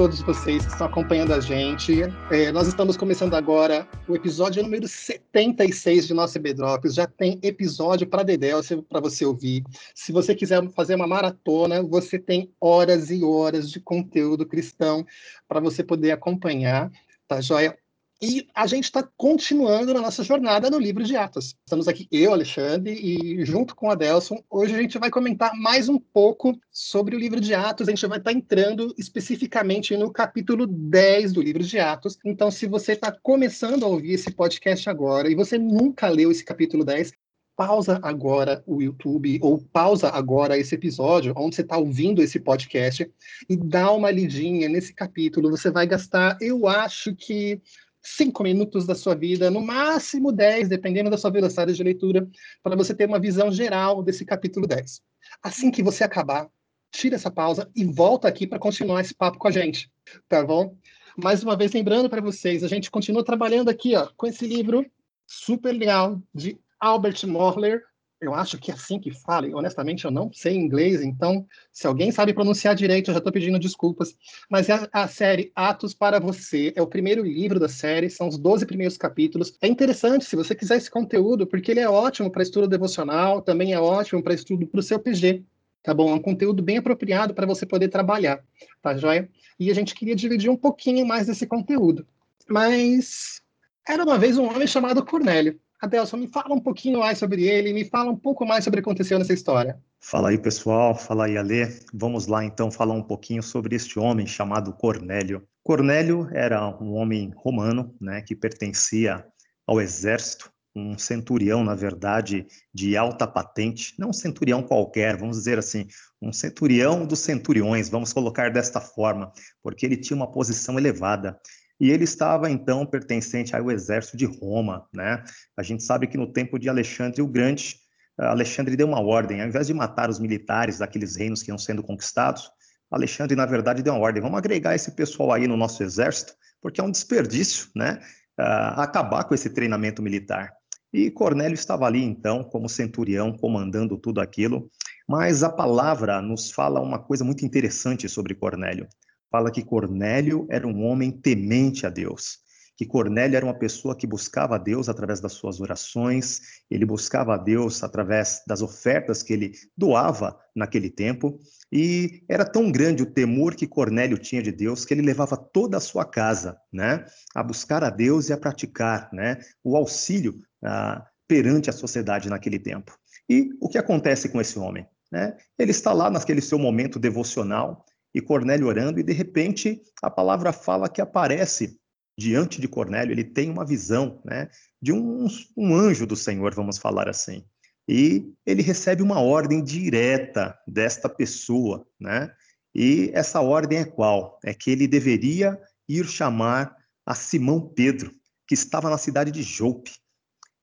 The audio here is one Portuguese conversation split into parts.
Todos vocês que estão acompanhando a gente. É, nós estamos começando agora o episódio número 76 de nosso EB Drops. Já tem episódio para Dedel para você ouvir. Se você quiser fazer uma maratona, você tem horas e horas de conteúdo cristão para você poder acompanhar, tá joia? E a gente está continuando na nossa jornada no livro de Atos. Estamos aqui, eu, Alexandre, e junto com a Delson, hoje a gente vai comentar mais um pouco sobre o livro de Atos. A gente vai estar tá entrando especificamente no capítulo 10 do livro de Atos. Então, se você está começando a ouvir esse podcast agora e você nunca leu esse capítulo 10, pausa agora o YouTube ou pausa agora esse episódio, onde você está ouvindo esse podcast, e dá uma lidinha nesse capítulo. Você vai gastar, eu acho que cinco minutos da sua vida, no máximo dez, dependendo da sua velocidade de leitura, para você ter uma visão geral desse capítulo 10. Assim que você acabar, tira essa pausa e volta aqui para continuar esse papo com a gente, tá bom? Mais uma vez, lembrando para vocês, a gente continua trabalhando aqui ó, com esse livro super legal de Albert Mohler, eu acho que é assim que fala, honestamente eu não sei inglês, então se alguém sabe pronunciar direito, eu já estou pedindo desculpas. Mas é a, a, série Atos para Você, é o primeiro livro da série, são os 12 primeiros capítulos. É interessante se você quiser esse conteúdo, porque ele é ótimo para estudo devocional, também é ótimo para estudo para o seu PG. Tá bom? É um conteúdo bem apropriado para você poder trabalhar, tá joia? E a gente queria dividir um pouquinho mais desse conteúdo. Mas era uma vez um homem chamado Cornélio. Adelson, me fala um pouquinho mais sobre ele, me fala um pouco mais sobre o que aconteceu nessa história. Fala aí, pessoal. Fala aí, Alê. Vamos lá, então, falar um pouquinho sobre este homem chamado Cornélio. Cornélio era um homem romano, né, que pertencia ao exército, um centurião, na verdade, de alta patente, não um centurião qualquer, vamos dizer assim, um centurião dos centuriões, vamos colocar desta forma, porque ele tinha uma posição elevada. E ele estava então pertencente ao exército de Roma, né? A gente sabe que no tempo de Alexandre o Grande, Alexandre deu uma ordem, ao invés de matar os militares daqueles reinos que iam sendo conquistados, Alexandre na verdade deu uma ordem, vamos agregar esse pessoal aí no nosso exército, porque é um desperdício, né? Uh, acabar com esse treinamento militar. E Cornélio estava ali então como centurião, comandando tudo aquilo. Mas a palavra nos fala uma coisa muito interessante sobre Cornélio fala que Cornélio era um homem temente a Deus, que Cornélio era uma pessoa que buscava a Deus através das suas orações, ele buscava a Deus através das ofertas que ele doava naquele tempo, e era tão grande o temor que Cornélio tinha de Deus que ele levava toda a sua casa, né, a buscar a Deus e a praticar, né, o auxílio ah, perante a sociedade naquele tempo. E o que acontece com esse homem? Né? Ele está lá naquele seu momento devocional, e Cornélio orando, e de repente a palavra fala que aparece diante de Cornélio, ele tem uma visão né, de um, um anjo do Senhor, vamos falar assim. E ele recebe uma ordem direta desta pessoa, né? E essa ordem é qual? É que ele deveria ir chamar a Simão Pedro, que estava na cidade de Jope.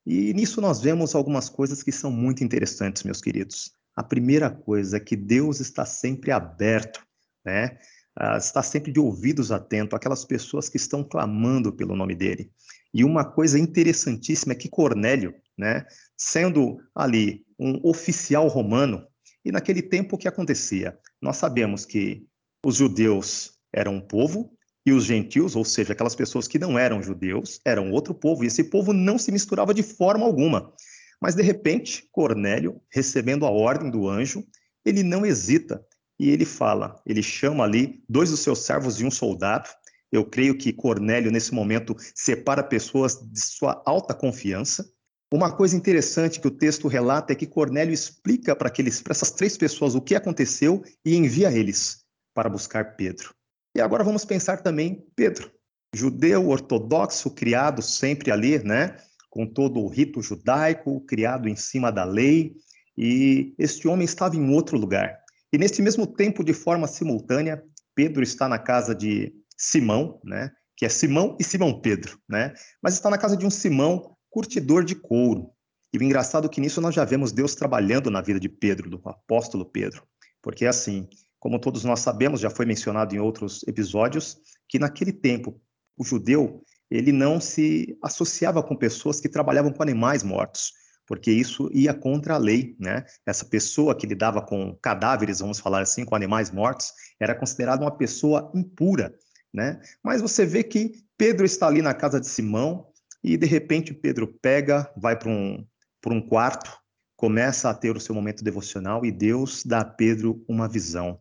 E nisso nós vemos algumas coisas que são muito interessantes, meus queridos. A primeira coisa é que Deus está sempre aberto né? Uh, está sempre de ouvidos atentos àquelas pessoas que estão clamando pelo nome dele. E uma coisa interessantíssima é que Cornélio, né, sendo ali um oficial romano, e naquele tempo o que acontecia? Nós sabemos que os judeus eram um povo e os gentios, ou seja, aquelas pessoas que não eram judeus, eram outro povo, e esse povo não se misturava de forma alguma. Mas de repente, Cornélio, recebendo a ordem do anjo, ele não hesita e ele fala, ele chama ali dois dos seus servos e um soldado. Eu creio que Cornélio, nesse momento, separa pessoas de sua alta confiança. Uma coisa interessante que o texto relata é que Cornélio explica para essas três pessoas o que aconteceu e envia eles para buscar Pedro. E agora vamos pensar também Pedro, judeu ortodoxo, criado sempre ali, né, com todo o rito judaico, criado em cima da lei, e este homem estava em outro lugar. E mesmo tempo, de forma simultânea, Pedro está na casa de Simão, né? Que é Simão e Simão Pedro, né? Mas está na casa de um Simão curtidor de couro. E o engraçado é que nisso nós já vemos Deus trabalhando na vida de Pedro, do apóstolo Pedro. Porque assim, como todos nós sabemos, já foi mencionado em outros episódios, que naquele tempo o judeu ele não se associava com pessoas que trabalhavam com animais mortos. Porque isso ia contra a lei, né? Essa pessoa que lidava com cadáveres, vamos falar assim, com animais mortos, era considerada uma pessoa impura, né? Mas você vê que Pedro está ali na casa de Simão e de repente Pedro pega, vai para um, um quarto, começa a ter o seu momento devocional e Deus dá a Pedro uma visão.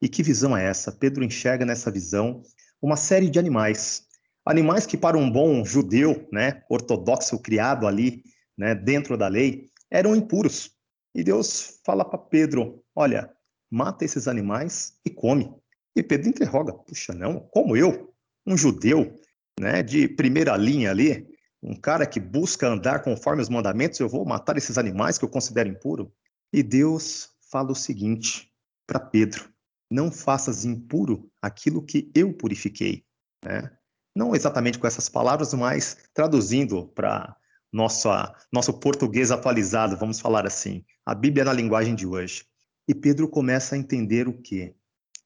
E que visão é essa? Pedro enxerga nessa visão uma série de animais. Animais que para um bom judeu, né, ortodoxo criado ali, né, dentro da lei, eram impuros. E Deus fala para Pedro: "Olha, mata esses animais e come". E Pedro interroga: "Puxa, não? Como eu, um judeu, né, de primeira linha ali, um cara que busca andar conforme os mandamentos, eu vou matar esses animais que eu considero impuro? E Deus fala o seguinte para Pedro: não faças impuro aquilo que eu purifiquei. Né? Não exatamente com essas palavras, mas traduzindo para nosso português atualizado, vamos falar assim, a Bíblia na linguagem de hoje. E Pedro começa a entender o quê?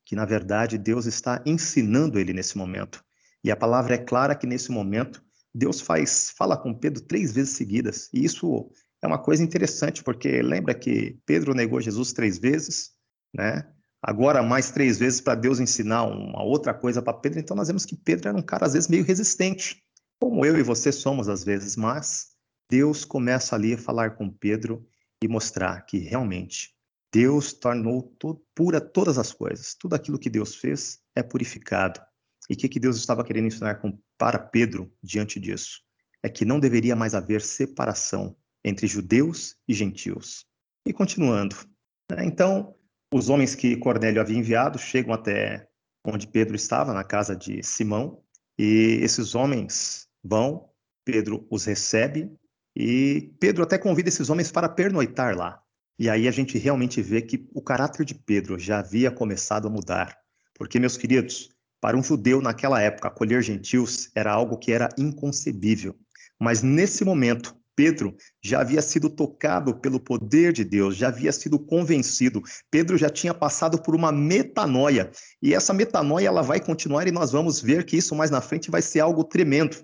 Que na verdade Deus está ensinando ele nesse momento. E a palavra é clara que nesse momento Deus faz, fala com Pedro três vezes seguidas. E isso é uma coisa interessante, porque lembra que Pedro negou Jesus três vezes, né? Agora mais três vezes para Deus ensinar uma outra coisa para Pedro. Então nós vemos que Pedro era um cara às vezes meio resistente, como eu e você somos às vezes, mas Deus começa ali a falar com Pedro e mostrar que realmente Deus tornou to pura todas as coisas. Tudo aquilo que Deus fez é purificado. E o que, que Deus estava querendo ensinar com, para Pedro diante disso? É que não deveria mais haver separação entre judeus e gentios. E continuando. Né? Então, os homens que Cornélio havia enviado chegam até onde Pedro estava, na casa de Simão, e esses homens vão, Pedro os recebe, e Pedro até convida esses homens para pernoitar lá. E aí a gente realmente vê que o caráter de Pedro já havia começado a mudar. Porque, meus queridos, para um judeu naquela época, acolher gentios era algo que era inconcebível. Mas nesse momento, Pedro já havia sido tocado pelo poder de Deus, já havia sido convencido. Pedro já tinha passado por uma metanoia. E essa metanoia ela vai continuar e nós vamos ver que isso mais na frente vai ser algo tremendo.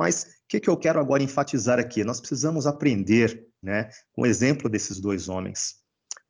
Mas o que, que eu quero agora enfatizar aqui? Nós precisamos aprender né, com o exemplo desses dois homens.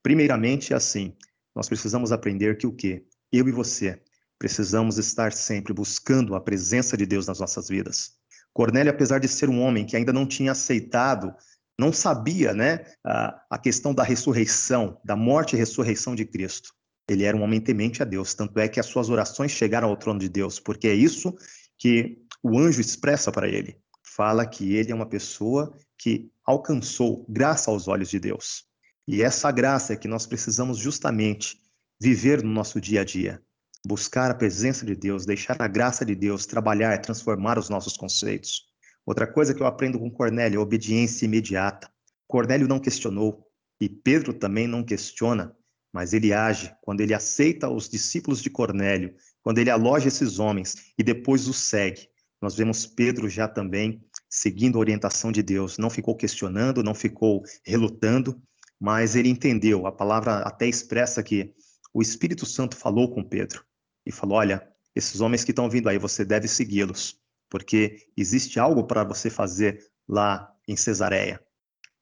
Primeiramente, assim, nós precisamos aprender que o quê? Eu e você Precisamos estar sempre buscando a presença de Deus nas nossas vidas. Cornélio, apesar de ser um homem que ainda não tinha aceitado, não sabia né, a, a questão da ressurreição, da morte e ressurreição de Cristo. Ele era um homem temente a Deus, tanto é que as suas orações chegaram ao trono de Deus, porque é isso que o anjo expressa para ele. Fala que ele é uma pessoa que alcançou graça aos olhos de Deus. E essa graça é que nós precisamos justamente viver no nosso dia a dia buscar a presença de Deus, deixar a graça de Deus trabalhar, transformar os nossos conceitos. Outra coisa que eu aprendo com Cornélio é obediência imediata. Cornélio não questionou e Pedro também não questiona, mas ele age quando ele aceita os discípulos de Cornélio, quando ele aloja esses homens e depois os segue. Nós vemos Pedro já também seguindo a orientação de Deus, não ficou questionando, não ficou relutando, mas ele entendeu. A palavra até expressa que o Espírito Santo falou com Pedro e falou: Olha, esses homens que estão vindo aí, você deve segui-los, porque existe algo para você fazer lá em Cesareia.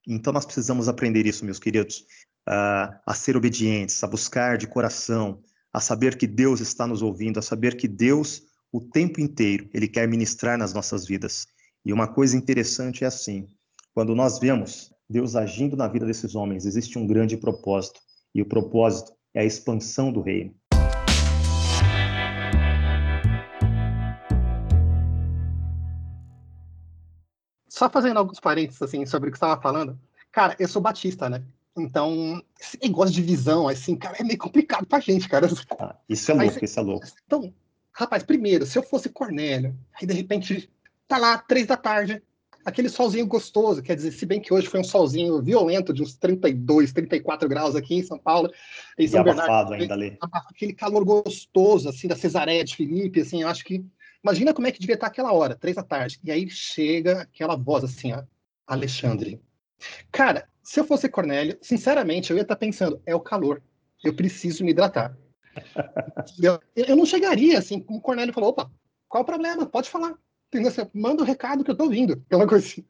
Então nós precisamos aprender isso, meus queridos, uh, a ser obedientes, a buscar de coração, a saber que Deus está nos ouvindo, a saber que Deus, o tempo inteiro, Ele quer ministrar nas nossas vidas. E uma coisa interessante é assim: quando nós vemos Deus agindo na vida desses homens, existe um grande propósito. E o propósito é a expansão do reino. Só fazendo alguns parênteses assim sobre o que você estava falando. Cara, eu sou batista, né? Então, esse negócio de visão, assim, cara, é meio complicado pra gente, cara. Ah, isso é louco, isso é louco. Então, rapaz, primeiro, se eu fosse Cornélio, aí de repente tá lá, três da tarde, aquele solzinho gostoso, quer dizer, se bem que hoje foi um solzinho violento de uns 32, 34 graus aqui em São Paulo, em São e Bernardo, ainda ali. aquele calor gostoso, assim, da Cesareia de Felipe, assim, eu acho que Imagina como é que devia estar aquela hora, três da tarde. E aí chega aquela voz assim, ó, Alexandre. Cara, se eu fosse Cornélio, sinceramente, eu ia estar pensando, é o calor. Eu preciso me hidratar. Eu, não chegaria assim, como o Cornélio falou, opa, qual o problema? Pode falar. Manda o recado que eu tô ouvindo. Aquela coisa assim.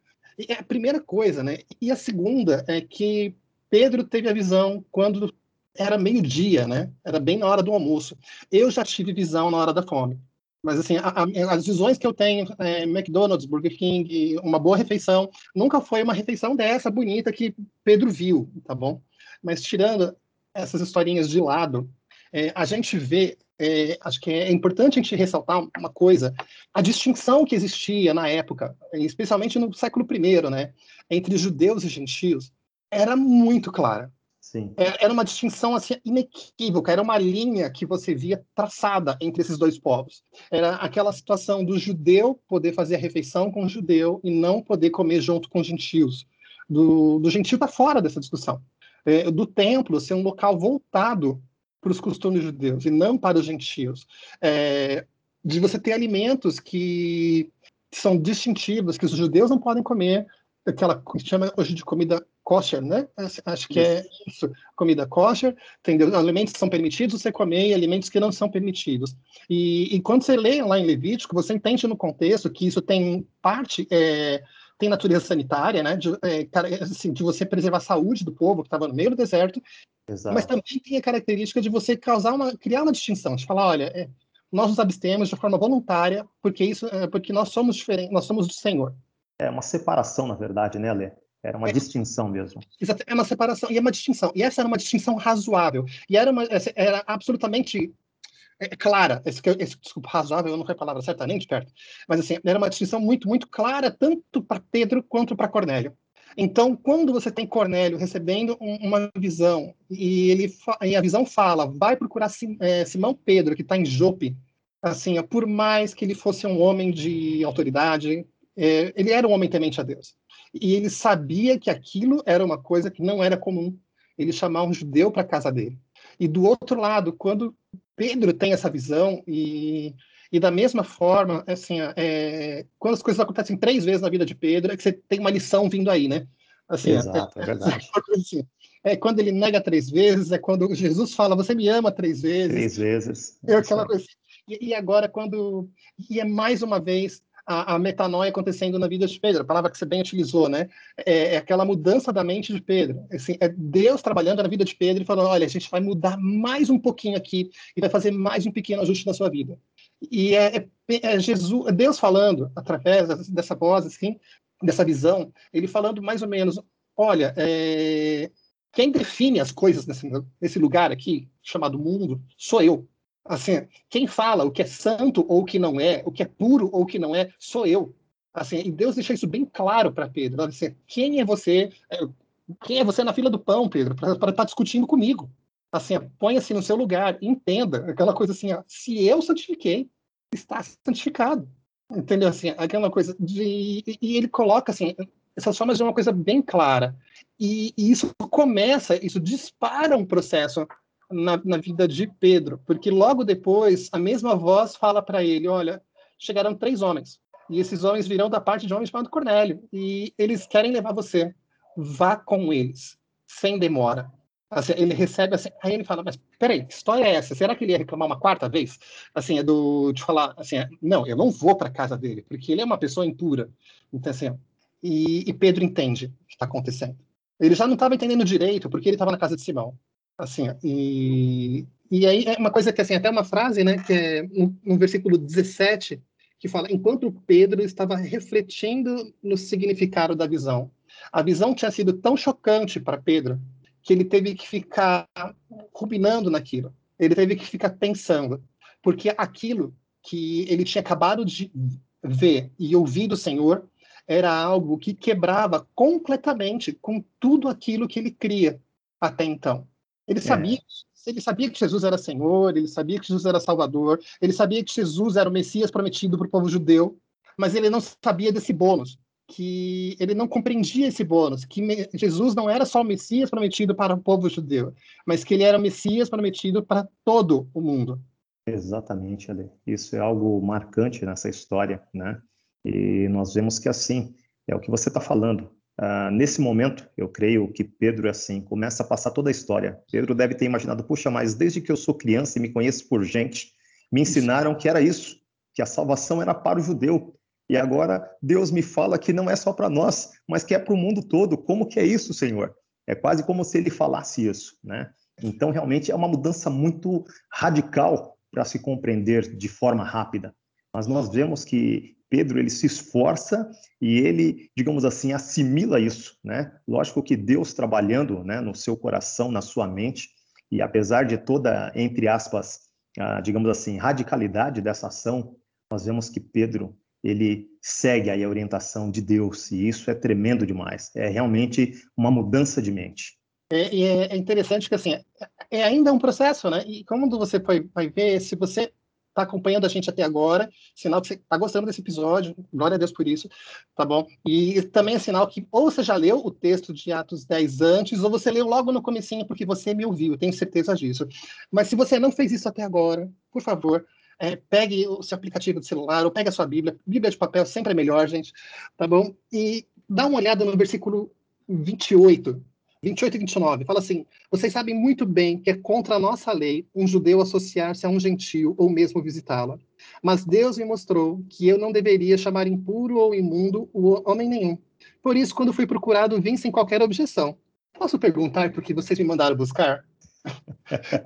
É a primeira coisa, né? E a segunda é que Pedro teve a visão quando era meio-dia, né? Era bem na hora do almoço. Eu já tive visão na hora da fome. Mas, assim, a, a, as visões que eu tenho, é, McDonald's, Burger King, uma boa refeição, nunca foi uma refeição dessa bonita que Pedro viu, tá bom? Mas, tirando essas historinhas de lado, é, a gente vê, é, acho que é importante a gente ressaltar uma coisa, a distinção que existia na época, especialmente no século I, né, entre judeus e gentios, era muito clara. Sim. É, era uma distinção assim, inequívoca, era uma linha que você via traçada entre esses dois povos. Era aquela situação do judeu poder fazer a refeição com o judeu e não poder comer junto com os gentios. Do, do gentio está fora dessa discussão. É, do templo ser um local voltado para os costumes judeus e não para os gentios. É, de você ter alimentos que são distintivos, que os judeus não podem comer, aquela que chama hoje de comida kosher, né? Acho que é isso, comida kosher, entendeu? Alimentos que são permitidos você comer e alimentos que não são permitidos. E, e quando você lê lá em Levítico, você entende no contexto que isso tem parte, é, tem natureza sanitária, né? De, é, assim, de você preservar a saúde do povo que estava no meio do deserto, Exato. mas também tem a característica de você causar uma, criar uma distinção, de falar, olha, é, nós nos abstemos de forma voluntária, porque isso, é, porque nós somos diferentes, nós somos do Senhor. É uma separação, na verdade, né, Lê? Era uma é, distinção mesmo. Exato, é uma separação, e é uma distinção. E essa era uma distinção razoável. E era, uma, era absolutamente é, clara. Esse, esse, desculpa, razoável não foi a palavra certa, nem de perto. Mas assim, era uma distinção muito, muito clara, tanto para Pedro quanto para Cornélio. Então, quando você tem Cornélio recebendo um, uma visão, e, ele e a visão fala, vai procurar Sim, é, Simão Pedro, que está em Jope, assim, por mais que ele fosse um homem de autoridade, é, ele era um homem temente a Deus. E ele sabia que aquilo era uma coisa que não era comum. Ele chamar um judeu para a casa dele. E do outro lado, quando Pedro tem essa visão e, e da mesma forma, assim, é, quando as coisas acontecem três vezes na vida de Pedro, é que você tem uma lição vindo aí, né? Assim, Exato, é, é verdade. Assim, é quando ele nega três vezes, é quando Jesus fala, você me ama três vezes. Três vezes. É aquela coisa. Assim. E, e agora, quando. E é mais uma vez a, a, metanoia acontecendo na vida de Pedro, a palavra que você bem utilizou, né? É, é aquela mudança da mente de Pedro. Assim, é Deus trabalhando na vida de Pedro e falando: olha, a gente vai mudar mais um pouquinho aqui e vai fazer mais um pequeno ajuste na sua vida. E é, é, é Jesus, é Deus falando através dessa voz, assim, dessa visão, ele falando mais ou menos: olha, é, quem define as coisas nesse, nesse lugar aqui, chamado mundo, sou eu. Assim, quem fala o que é santo ou o que não é, o que é puro ou o que não é, sou eu. Assim, e Deus deixa isso bem claro para Pedro. Assim, quem é você? É, quem é você na fila do pão, Pedro, para estar tá discutindo comigo? Assim, põe-se no seu lugar, entenda aquela coisa assim, ó, se eu santifiquei, está santificado. Entendeu? Assim, aquela coisa de. E ele coloca assim, essas formas de uma coisa bem clara. E, e, isso começa, isso dispara um processo na, na vida de Pedro, porque logo depois a mesma voz fala para ele: Olha, chegaram três homens, e esses homens virão da parte de homens chamado Cornélio, e eles querem levar você. Vá com eles, sem demora. Assim, ele recebe assim, aí ele fala, mas peraí, que história é essa? Será que ele ia reclamar uma quarta vez? Assim, é do de falar assim, é, não, eu não vou para casa dele, porque ele é uma pessoa impura. Então assim, e, e Pedro entende o que está acontecendo. Ele já não estava entendendo direito, porque ele estava na casa de Simão. Assim, e, e aí é uma coisa que, assim, até uma frase, né, que é no, no versículo 17, que fala, enquanto Pedro estava refletindo no significado da visão. A visão tinha sido tão chocante para Pedro que ele teve que ficar ruminando naquilo. Ele teve que ficar pensando, porque aquilo que ele tinha acabado de ver e ouvir do Senhor era algo que quebrava completamente com tudo aquilo que ele cria até então. Ele sabia, é. ele sabia que Jesus era Senhor, ele sabia que Jesus era Salvador, ele sabia que Jesus era o Messias prometido para o povo judeu, mas ele não sabia desse bônus, que ele não compreendia esse bônus, que Jesus não era só o Messias prometido para o povo judeu, mas que ele era o Messias prometido para todo o mundo. Exatamente, Ale. Isso é algo marcante nessa história, né? E nós vemos que assim é o que você está falando. Uh, nesse momento, eu creio que Pedro é assim, começa a passar toda a história. Pedro deve ter imaginado, puxa, mas desde que eu sou criança e me conheço por gente, me ensinaram que era isso, que a salvação era para o judeu. E agora Deus me fala que não é só para nós, mas que é para o mundo todo. Como que é isso, Senhor? É quase como se ele falasse isso, né? Então, realmente é uma mudança muito radical para se compreender de forma rápida. Mas nós vemos que Pedro ele se esforça e ele, digamos assim, assimila isso, né? Lógico que Deus trabalhando, né, no seu coração, na sua mente, e apesar de toda, entre aspas, a, digamos assim, radicalidade dessa ação, nós vemos que Pedro ele segue aí a orientação de Deus e isso é tremendo demais. É realmente uma mudança de mente. É, é, é interessante que assim é ainda um processo, né? E como você vai, vai ver, se você está acompanhando a gente até agora, sinal que você está gostando desse episódio, glória a Deus por isso, tá bom? E também é sinal que ou você já leu o texto de Atos 10 antes, ou você leu logo no comecinho porque você me ouviu, tenho certeza disso. Mas se você não fez isso até agora, por favor, é, pegue o seu aplicativo de celular ou pegue a sua Bíblia. Bíblia de papel sempre é melhor, gente, tá bom? E dá uma olhada no versículo 28 28 e 29, fala assim: Vocês sabem muito bem que é contra a nossa lei um judeu associar-se a um gentio ou mesmo visitá-la. Mas Deus me mostrou que eu não deveria chamar impuro ou imundo o homem nenhum. Por isso, quando fui procurado, vim sem qualquer objeção. Posso perguntar por que vocês me mandaram buscar?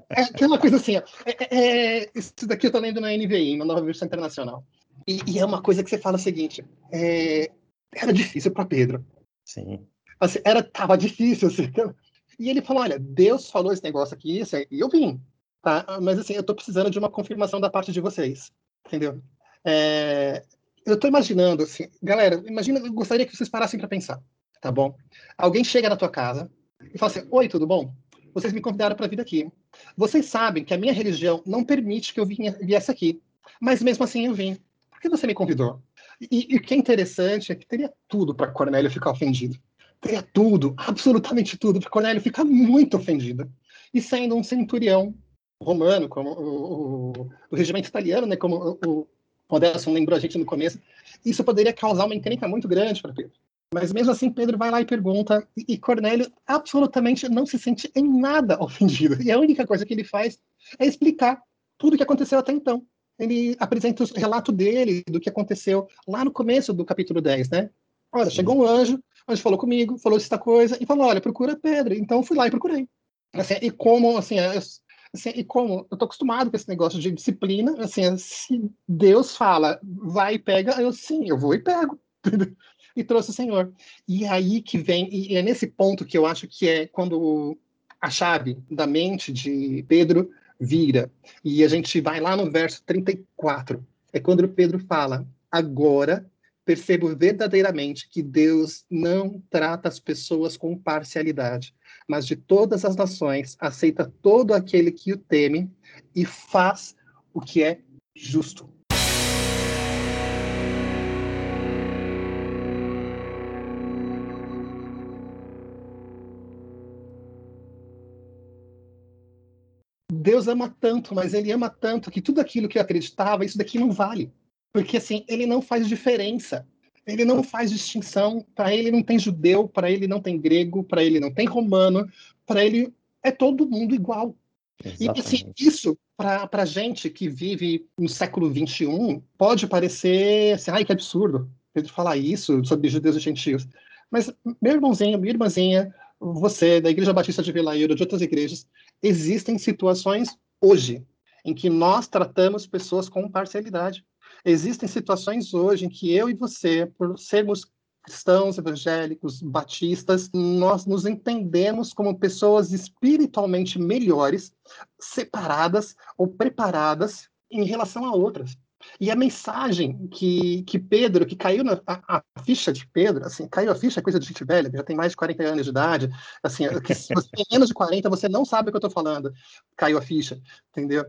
é aquela coisa assim, é, é, é, isso daqui eu tô lendo na NVI, na Nova Versão Internacional. E, e é uma coisa que você fala o seguinte: é, era difícil para Pedro. Sim. Assim, era, tava difícil. Assim. E ele falou: olha, Deus falou esse negócio aqui, isso e eu vim. Tá? Mas assim, eu estou precisando de uma confirmação da parte de vocês. Entendeu? É, eu estou imaginando, assim, galera, imagina, eu gostaria que vocês parassem para pensar, tá bom? Alguém chega na tua casa e fala assim: Oi, tudo bom? Vocês me convidaram para vir aqui. Vocês sabem que a minha religião não permite que eu viesse aqui, mas mesmo assim eu vim. Por que você me convidou? E, e o que é interessante é que teria tudo para Cornélio ficar ofendido teria tudo, absolutamente tudo, porque Cornélio fica muito ofendido. E sendo um centurião romano, como o, o, o regimento italiano, né, como o, o Modesto lembrou a gente no começo, isso poderia causar uma encrenca muito grande para Pedro. Mas mesmo assim, Pedro vai lá e pergunta, e Cornélio absolutamente não se sente em nada ofendido. E a única coisa que ele faz é explicar tudo o que aconteceu até então. Ele apresenta o relato dele, do que aconteceu lá no começo do capítulo 10, né? Olha, chegou um anjo, mas falou comigo, falou essa coisa, e falou, olha, procura Pedro. Então eu fui lá e procurei. Assim, e como, assim, é, assim, e como eu tô acostumado com esse negócio de disciplina, assim, se Deus fala, vai e pega, eu sim, eu vou e pego. e trouxe o Senhor. E é aí que vem, e é nesse ponto que eu acho que é quando a chave da mente de Pedro vira. E a gente vai lá no verso 34. É quando Pedro fala: Agora percebo verdadeiramente que Deus não trata as pessoas com parcialidade, mas de todas as nações aceita todo aquele que o teme e faz o que é justo. Deus ama tanto, mas ele ama tanto que tudo aquilo que eu acreditava, isso daqui não vale. Porque assim, ele não faz diferença. Ele não faz distinção. Para ele não tem judeu, para ele não tem grego, para ele não tem romano, para ele é todo mundo igual. Exatamente. E assim, isso para a gente que vive no século XXI pode parecer assim, ai que absurdo Pedro falar isso sobre judeus e gentios. Mas meu irmãozinho, minha irmãzinha, você da Igreja Batista de Vila Euro, de outras igrejas, existem situações hoje em que nós tratamos pessoas com parcialidade. Existem situações hoje em que eu e você, por sermos cristãos, evangélicos, batistas, nós nos entendemos como pessoas espiritualmente melhores, separadas ou preparadas em relação a outras. E a mensagem que, que Pedro, que caiu na a, a, ficha de Pedro, assim, caiu a ficha, é coisa de gente velha, que já tem mais de 40 anos de idade, assim, se você tem menos de 40, você não sabe o que eu estou falando. Caiu a ficha, entendeu?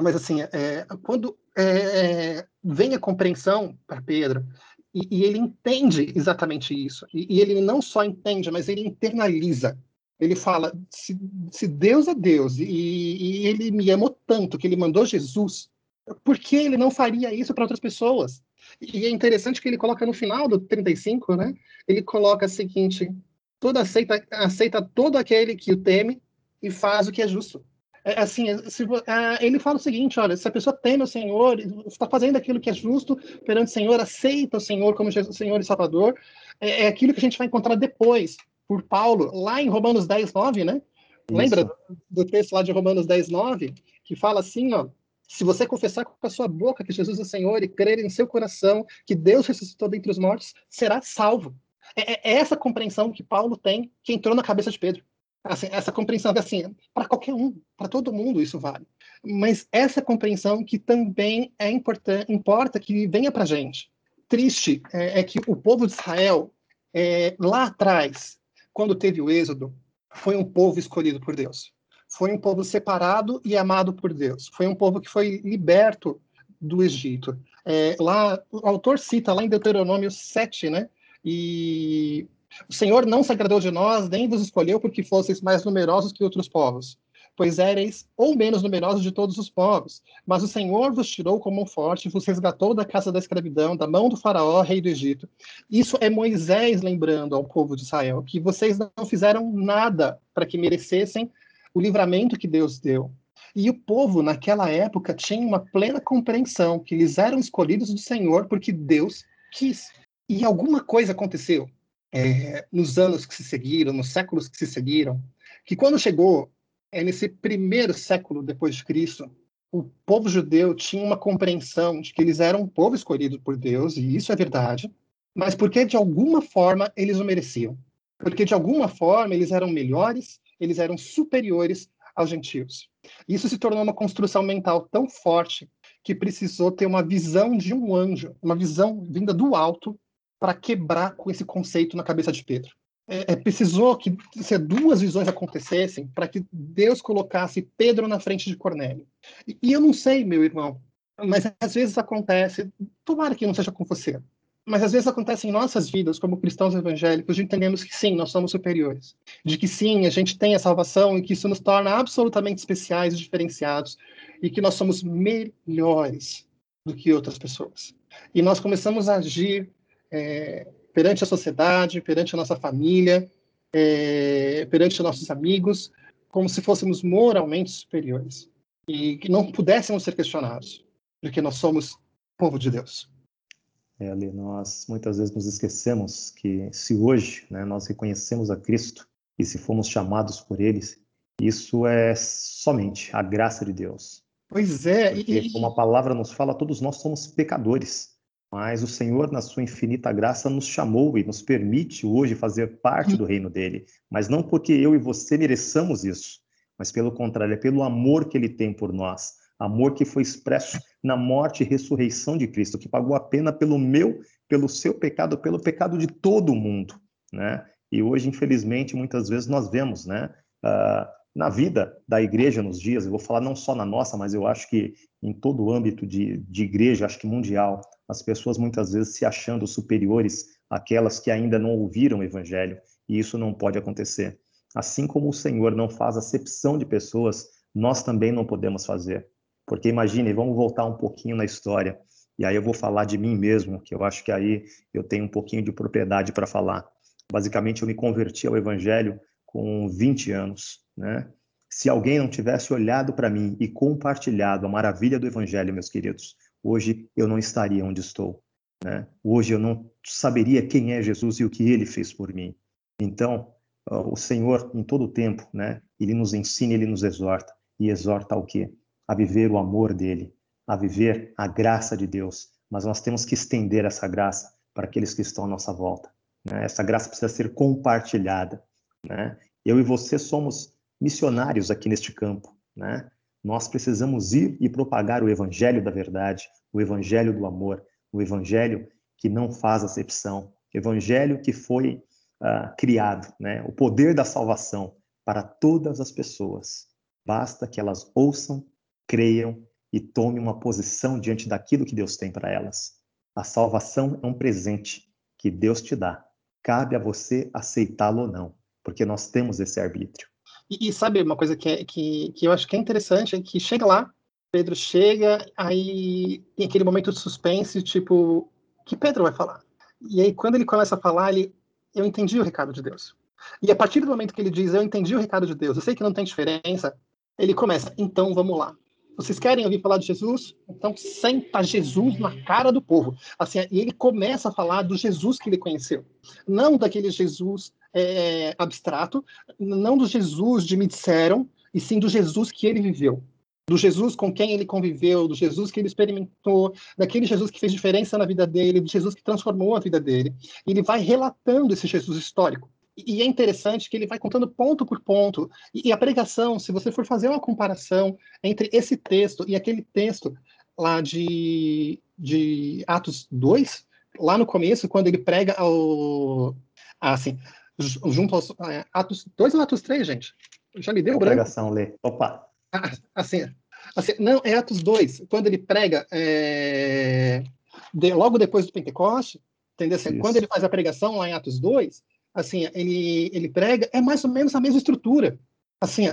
Mas assim, é, quando é, vem a compreensão para Pedro, e, e, ele entende exatamente isso, e, e, ele não só entende, mas ele internaliza. Ele fala: se, se Deus é Deus e, e, ele me amou tanto que ele mandou Jesus, por que ele não faria isso para outras pessoas? E é interessante que ele coloca no final do 35, né? Ele coloca o seguinte: toda aceita, aceita todo aquele que o teme e faz o que é justo. É, assim, se, é, ele fala o seguinte: olha, se a pessoa teme o Senhor, está fazendo aquilo que é justo perante o Senhor, aceita o Senhor como Jesus, Senhor e Salvador, é, é, aquilo que a gente vai encontrar depois, por Paulo, lá em Romanos 10, 9, né? Isso. Lembra do texto lá de Romanos 10, 9, que fala assim, ó. Se você confessar com a sua boca que Jesus é o Senhor e crer em seu coração que Deus ressuscitou dentre os mortos, será salvo. É, é essa compreensão que Paulo tem, que entrou na cabeça de Pedro. Assim, essa compreensão que, assim, para qualquer um, para todo mundo isso vale. Mas essa compreensão que também é importante, importa que venha para a gente. Triste é, é, que o povo de Israel, é, lá atrás, quando teve o êxodo, foi um povo escolhido por Deus. Foi um povo separado e amado por Deus. Foi um povo que foi liberto do Egito. É, lá, o autor cita lá em Deuteronômio 7, né? E o Senhor não se agradou de nós, nem vos escolheu porque fosseis mais numerosos que outros povos, pois éreis ou menos numerosos de todos os povos. Mas o Senhor vos tirou como um forte, vos resgatou da casa da escravidão, da mão do faraó, rei do Egito. Isso é Moisés lembrando ao povo de Israel que vocês não fizeram nada para que merecessem o livramento que Deus deu. E o povo, naquela época, tinha uma plena compreensão que eles eram escolhidos do Senhor porque Deus quis. E alguma coisa aconteceu é, nos anos que se seguiram, nos séculos que se seguiram, que quando chegou é, nesse primeiro século depois de Cristo, o povo judeu tinha uma compreensão de que eles eram um povo escolhido por Deus, e isso é verdade, mas porque de alguma forma eles o mereciam. Porque de alguma forma eles eram melhores, eles eram superiores aos gentios. Isso se tornou uma construção mental tão forte que precisou ter uma visão de um anjo, uma visão vinda do alto, para quebrar com esse conceito na cabeça de Pedro. É, é, precisou que se duas visões acontecessem para que Deus colocasse Pedro na frente de Cornélio. E, e, eu não sei, meu irmão, mas às vezes acontece, tomara que não seja com você, mas às vezes acontece em nossas vidas, como cristãos evangélicos, de entendermos que sim, nós somos superiores, de que sim, a gente tem a salvação e que isso nos torna absolutamente especiais e diferenciados, e que nós somos melhores do que outras pessoas. E nós começamos a agir é, perante a sociedade, perante a nossa família, é, perante nossos amigos, como se fôssemos moralmente superiores e que não pudéssemos ser questionados, porque nós somos povo de Deus. É, ali nós muitas vezes nos esquecemos que se hoje né, nós reconhecemos a Cristo e se fomos chamados por Ele, isso é somente a graça de Deus. Pois é. Porque, e... como a palavra nos fala, todos nós somos pecadores. Mas o Senhor, na sua infinita graça, nos chamou e nos permite hoje fazer parte do reino dele. Mas não porque eu e você mereçamos isso, mas pelo contrário, é pelo amor que ele tem por nós. Amor que foi expresso na morte e ressurreição de Cristo, que pagou a pena pelo meu, pelo seu pecado, pelo pecado de todo mundo, né? E hoje, infelizmente, muitas vezes nós vemos, né? Uh, na vida da igreja nos dias, eu vou falar não só na nossa, mas eu acho que em todo o âmbito de, de igreja, acho que mundial, as pessoas muitas vezes se achando superiores àquelas que ainda não ouviram o evangelho, e isso não pode acontecer. Assim como o Senhor não faz acepção de pessoas, nós também não podemos fazer. Porque imagine, vamos voltar um pouquinho na história, e aí eu vou falar de mim mesmo, que eu acho que aí eu tenho um pouquinho de propriedade para falar. Basicamente, eu me converti ao evangelho com 20 anos, né? Se alguém não tivesse olhado para mim e compartilhado a maravilha do evangelho, meus queridos, hoje eu não estaria onde estou. Né? Hoje eu não saberia quem é Jesus e o que ele fez por mim. Então, o Senhor, em todo o tempo, né, ele nos ensina, ele nos exorta. E exorta ao quê? A viver o amor dele, a viver a graça de Deus. Mas nós temos que estender essa graça para aqueles que estão à nossa volta. Né? Essa graça precisa ser compartilhada. Né? Eu e você somos missionários aqui neste campo. Né? Nós precisamos ir e propagar o evangelho da verdade, o evangelho do amor, o evangelho que não faz acepção, o evangelho que foi uh, criado, né? o poder da salvação para todas as pessoas. Basta que elas ouçam, creiam e tomem uma posição diante daquilo que Deus tem para elas. A salvação é um presente que Deus te dá. Cabe a você aceitá-lo ou não, porque nós temos esse arbítrio. E, e, sabe uma coisa que, é, que, que eu acho que é interessante, é que chega lá, Pedro chega, aí tem aquele momento de suspense, tipo, que Pedro vai falar? E aí, quando ele começa a falar, ele, eu entendi o recado de Deus. E a partir do momento que ele diz, eu entendi o recado de Deus, eu sei que não tem diferença, Ele começa, então vamos lá. Vocês querem ouvir falar de Jesus? Então senta Jesus na cara do povo. Assim, e ele começa a falar do Jesus que ele conheceu. Não daquele Jesus é, abstrato, não do Jesus de me disseram, e sim do Jesus que ele viveu do Jesus com quem ele conviveu, do Jesus que ele experimentou, daquele Jesus que fez diferença na vida dele, do Jesus que transformou a vida dele. Ele vai relatando esse Jesus histórico. E é interessante que ele vai contando ponto por ponto. E a pregação, se você for fazer uma comparação entre esse texto e aquele texto lá de, de Atos 2, lá no começo, quando ele prega ao. Assim, junto aos. É, Atos 2 ou Atos 3, gente? Já me deu a branco. Pregação, lê. Opa! Assim, assim, não, é Atos 2, quando ele prega é, de, logo depois do Pentecoste, entendeu? Assim, quando ele faz a pregação lá em Atos 2, assim, ele, ele prega, é mais ou menos a mesma estrutura. Assim,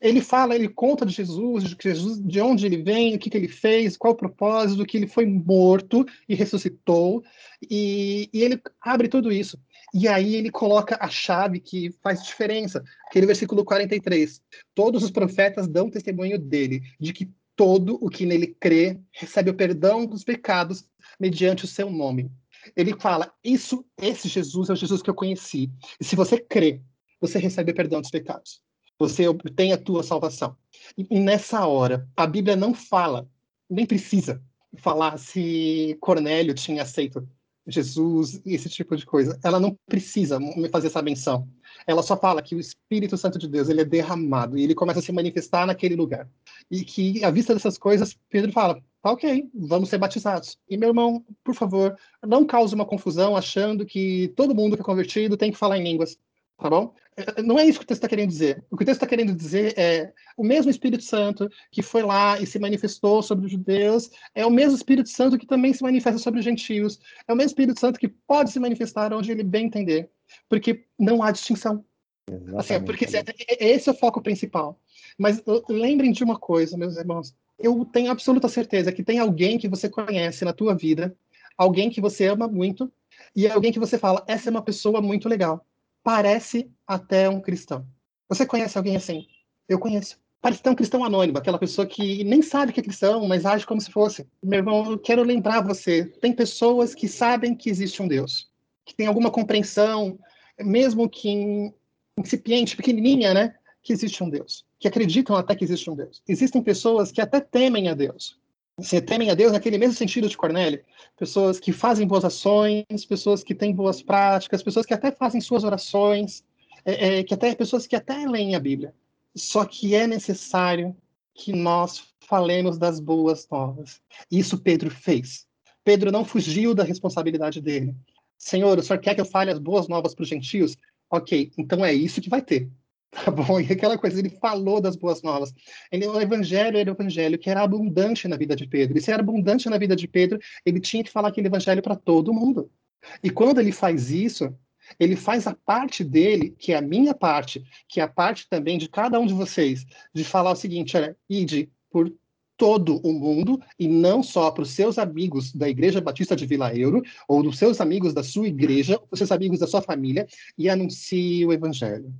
ele fala, ele conta de Jesus, de, Jesus, de onde ele vem, o que, que ele fez, qual o propósito, que ele foi morto e ressuscitou, e, e ele abre tudo isso. E aí ele coloca a chave que faz diferença, aquele versículo 43. Todos os profetas dão testemunho dele, de que todo o que nele crê recebe o perdão dos pecados mediante o seu nome. Ele fala: Isso, esse Jesus é o Jesus que eu conheci. E se você crê, você recebe o perdão dos pecados. Você obtém a tua salvação. E, e nessa hora, a Bíblia não fala, nem precisa falar se Cornélio tinha aceito Jesus, esse tipo de coisa. Ela não precisa me fazer essa menção. Ela só fala que o Espírito Santo de Deus ele é derramado e ele começa a se manifestar naquele lugar. E que, à vista dessas coisas, Pedro fala: tá ok, vamos ser batizados. E meu irmão, por favor, não cause uma confusão achando que todo mundo que é convertido tem que falar em línguas tá bom? É, não é isso que o texto está querendo dizer. O que o texto está querendo dizer é o mesmo Espírito Santo que foi lá e se manifestou sobre os judeus, é o mesmo Espírito Santo que também se manifesta sobre os gentios, é o mesmo Espírito Santo que pode se manifestar onde ele bem entender, porque não há distinção. Assim, é porque é, é, esse é o foco principal. Mas lembrem de uma coisa, meus irmãos, eu tenho absoluta certeza que tem alguém que você conhece na tua vida, alguém que você ama muito, e alguém que você fala, essa é uma pessoa muito legal parece até um cristão. Você conhece alguém assim? Eu conheço. Parece até um cristão anônimo, aquela pessoa que nem sabe que é cristão, mas age como se fosse. Meu irmão, eu quero lembrar você: tem pessoas que sabem que existe um Deus, que tem alguma compreensão, mesmo que incipiente, pequenininha, né? Que existe um Deus, que acreditam até que existe um Deus. Existem pessoas que até temem a Deus, Assim, temem a Deus naquele mesmo sentido de Cornélio. Pessoas que fazem boas ações, pessoas que têm boas práticas, pessoas que até fazem suas orações, é, é, que até pessoas que até leem a Bíblia. Só que é necessário que nós falemos das boas novas. Isso Pedro fez. Pedro não fugiu da responsabilidade dele. Senhor, o senhor quer que eu fale as boas novas para os gentios? Ok, então é isso que vai ter. Tá bom? E aquela coisa, ele falou das boas novas. Ele, o evangelho era o evangelho que era abundante na vida de Pedro. E se era abundante na vida de Pedro, ele tinha que falar aquele evangelho para todo mundo. E quando ele faz isso, ele faz a parte dele, que é a minha parte, que é a parte também de cada um de vocês, de falar o seguinte: olha, ide por todo o mundo e não só para os seus amigos da Igreja Batista de Vila Euro ou dos seus amigos da sua igreja, os seus amigos da sua família e anuncie o evangelho.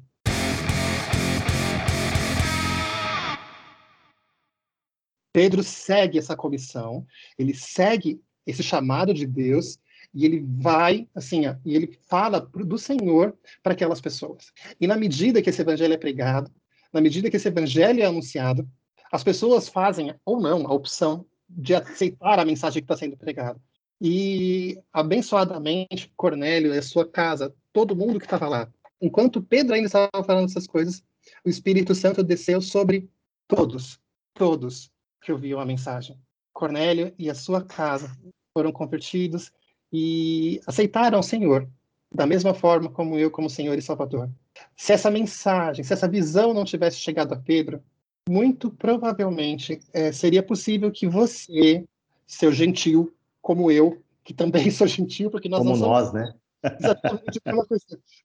Pedro segue essa comissão, ele segue esse chamado de Deus e ele vai, assim, ó, e ele fala do Senhor para aquelas pessoas. E na medida que esse evangelho é pregado, na medida que esse evangelho é anunciado, as pessoas fazem ou não a opção de aceitar a mensagem que está sendo pregada. E abençoadamente, Cornélio e a sua casa, todo mundo que estava lá, enquanto Pedro ainda estava falando essas coisas, o Espírito Santo desceu sobre todos, todos que ouviam a mensagem. Cornélio e a sua casa foram convertidos e aceitaram o Senhor, da mesma forma como eu, como Senhor e Salvador. Se essa mensagem, se essa visão não tivesse chegado a Pedro, muito provavelmente é, seria possível que você, seu gentil, como eu, que também sou gentil, porque nós como não somos. nós, né? Exatamente,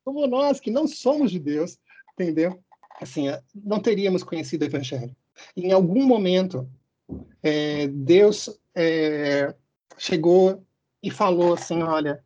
como nós que não somos de Deus, entendeu? Assim, não teríamos conhecido o Evangelho. Em algum momento, é, Deus é, chegou e falou assim, olha,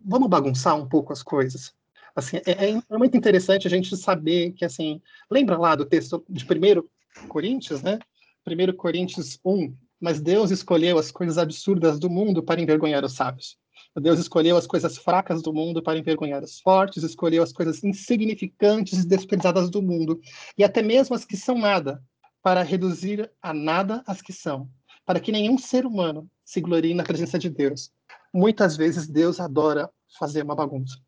vamos bagunçar um pouco as coisas. Assim, é, é, é, muito interessante a gente saber que, assim, lembra lá do texto de 1 Coríntios, né? 1 Coríntios 1, mas Deus escolheu as coisas absurdas do mundo para envergonhar os sábios. Deus escolheu as coisas fracas do mundo para envergonhar os fortes, escolheu as coisas insignificantes e desprezadas do mundo, e até mesmo as que são nada, para reduzir a nada as que são, para que nenhum ser humano se glorie na presença de Deus. Muitas vezes Deus adora fazer uma bagunça.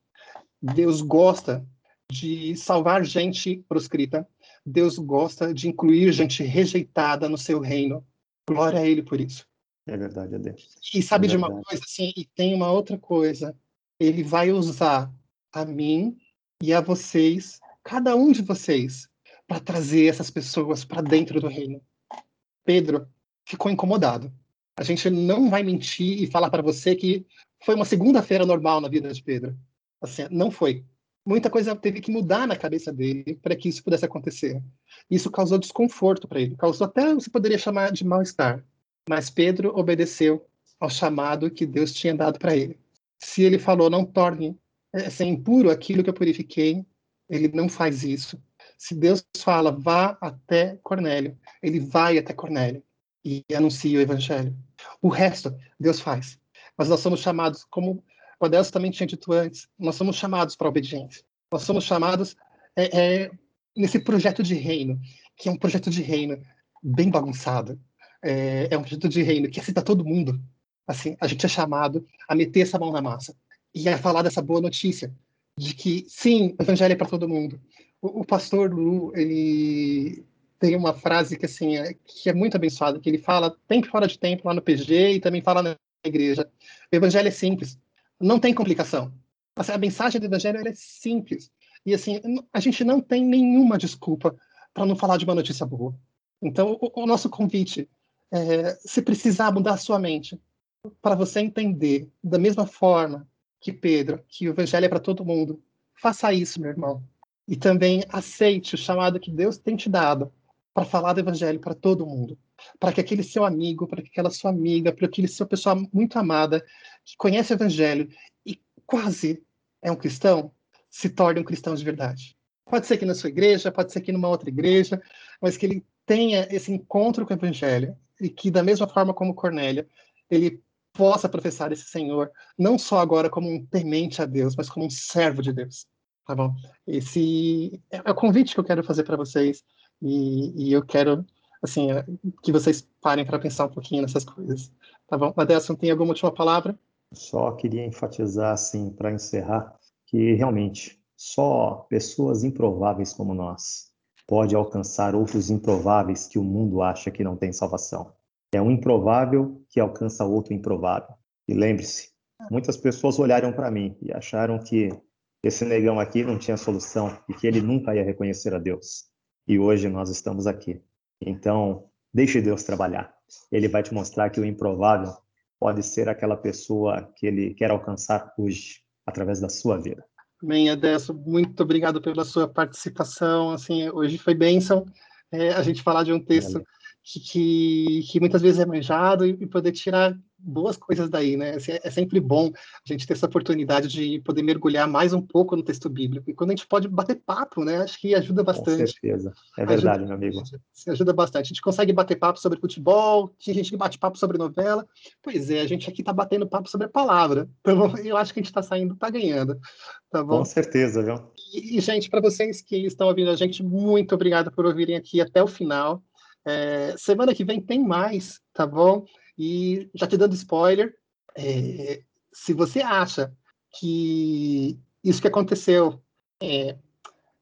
Deus gosta de salvar gente proscrita. Deus gosta de incluir gente rejeitada no seu reino. Glória a Ele por isso. É verdade, Ade. E sabe é de uma coisa, assim, e tem uma outra coisa. Ele vai usar a mim e a vocês, cada um de vocês, para trazer essas pessoas para dentro do reino. Pedro ficou incomodado. A gente não vai mentir e falar para você que foi uma segunda-feira normal na vida de Pedro. Assim, não foi. Muita coisa teve que mudar na cabeça dele para que isso pudesse acontecer. Isso causou desconforto para ele, causou até você poderia chamar de mal-estar. Mas Pedro obedeceu ao chamado que Deus tinha dado para ele. Se ele falou, não torne é, ser impuro aquilo que eu purifiquei, ele não faz isso. Se Deus fala, vá até Cornélio, ele vai até Cornélio e anuncia o evangelho. O resto, Deus faz. Mas nós somos chamados, como o Adelso também tinha dito antes, nós somos chamados para a obediência. Nós somos chamados é, é, nesse projeto de reino, que é um projeto de reino bem bagunçado, é, é um projeto de reino que aceita todo mundo. Assim, a gente é chamado a meter essa mão na massa e a falar dessa boa notícia de que sim, o evangelho é para todo mundo. O, pastor Lu, ele tem uma frase que assim é, que é muito abençoada, que ele fala tempo fora de tempo lá no PG e também fala na igreja. O evangelho é simples, não tem complicação. Assim, a mensagem do evangelho é simples. E assim, a gente não tem nenhuma desculpa para não falar de uma notícia boa. Então, o, o nosso convite é, se precisar mudar a sua mente, para você entender, da mesma forma que Pedro, que o evangelho é para todo mundo, faça isso, meu irmão. E também aceite o chamado que Deus tem te dado para falar do evangelho para todo mundo. Para que aquele seu amigo, para que aquela sua amiga, para aquele seu pessoa muito amada, que conhece o evangelho e quase é um cristão, se torne um cristão de verdade. Pode ser aqui na sua igreja, pode ser aqui numa outra igreja, mas que ele tenha esse encontro com o evangelho e que, da mesma forma como Cornélio, ele possa professar esse Senhor, não só agora como um temente a Deus, mas como um servo de Deus. Tá bom? Esse é o convite que eu quero fazer para vocês e, e, eu quero, assim, é, que vocês parem para pensar um pouquinho nessas coisas. Tá bom? Adelson, tem alguma última palavra? Só queria enfatizar, assim, para encerrar, que realmente só pessoas improváveis como nós pode alcançar outros improváveis que o mundo acha que não tem salvação. É um improvável que alcança outro improvável. E lembre-se, muitas pessoas olharam para mim e acharam que esse negão aqui não tinha solução e que ele nunca ia reconhecer a Deus. E hoje nós estamos aqui. Então, deixe Deus trabalhar. Ele vai te mostrar que o improvável pode ser aquela pessoa que ele quer alcançar hoje, através da sua vida. Bem, Adesso, muito obrigado pela sua participação. Assim, hoje foi bênção é, a gente falar de um texto que, que, que, muitas vezes é manjado e, e poder tirar boas coisas daí, né? Assim, é sempre bom a gente ter essa oportunidade de poder mergulhar mais um pouco no texto bíblico. E quando a gente pode bater papo, né? Acho que ajuda bastante. Com certeza. É verdade, ajuda, meu amigo. Ajuda bastante. A gente consegue bater papo sobre futebol, tem gente que bate papo sobre novela. Pois é, a gente aqui está batendo papo sobre a palavra. Então, eu acho que a gente está saindo, está ganhando. Tá bom? Com certeza, viu? E, e, gente, para vocês que estão ouvindo a gente, muito obrigado por ouvirem aqui até o final. É, semana que vem tem mais, tá bom? E já te dando spoiler, é, se você acha que isso que aconteceu é,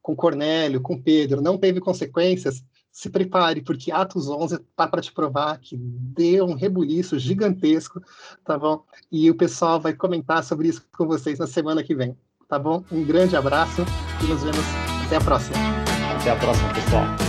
com Cornélio, com Pedro, não teve consequências, se prepare, porque Atos 11 tá para te provar que deu um rebuliço gigantesco, tá bom? E o pessoal vai comentar sobre isso com vocês na semana que vem, tá bom? Um grande abraço e nos vemos até a próxima. Até a próxima, pessoal.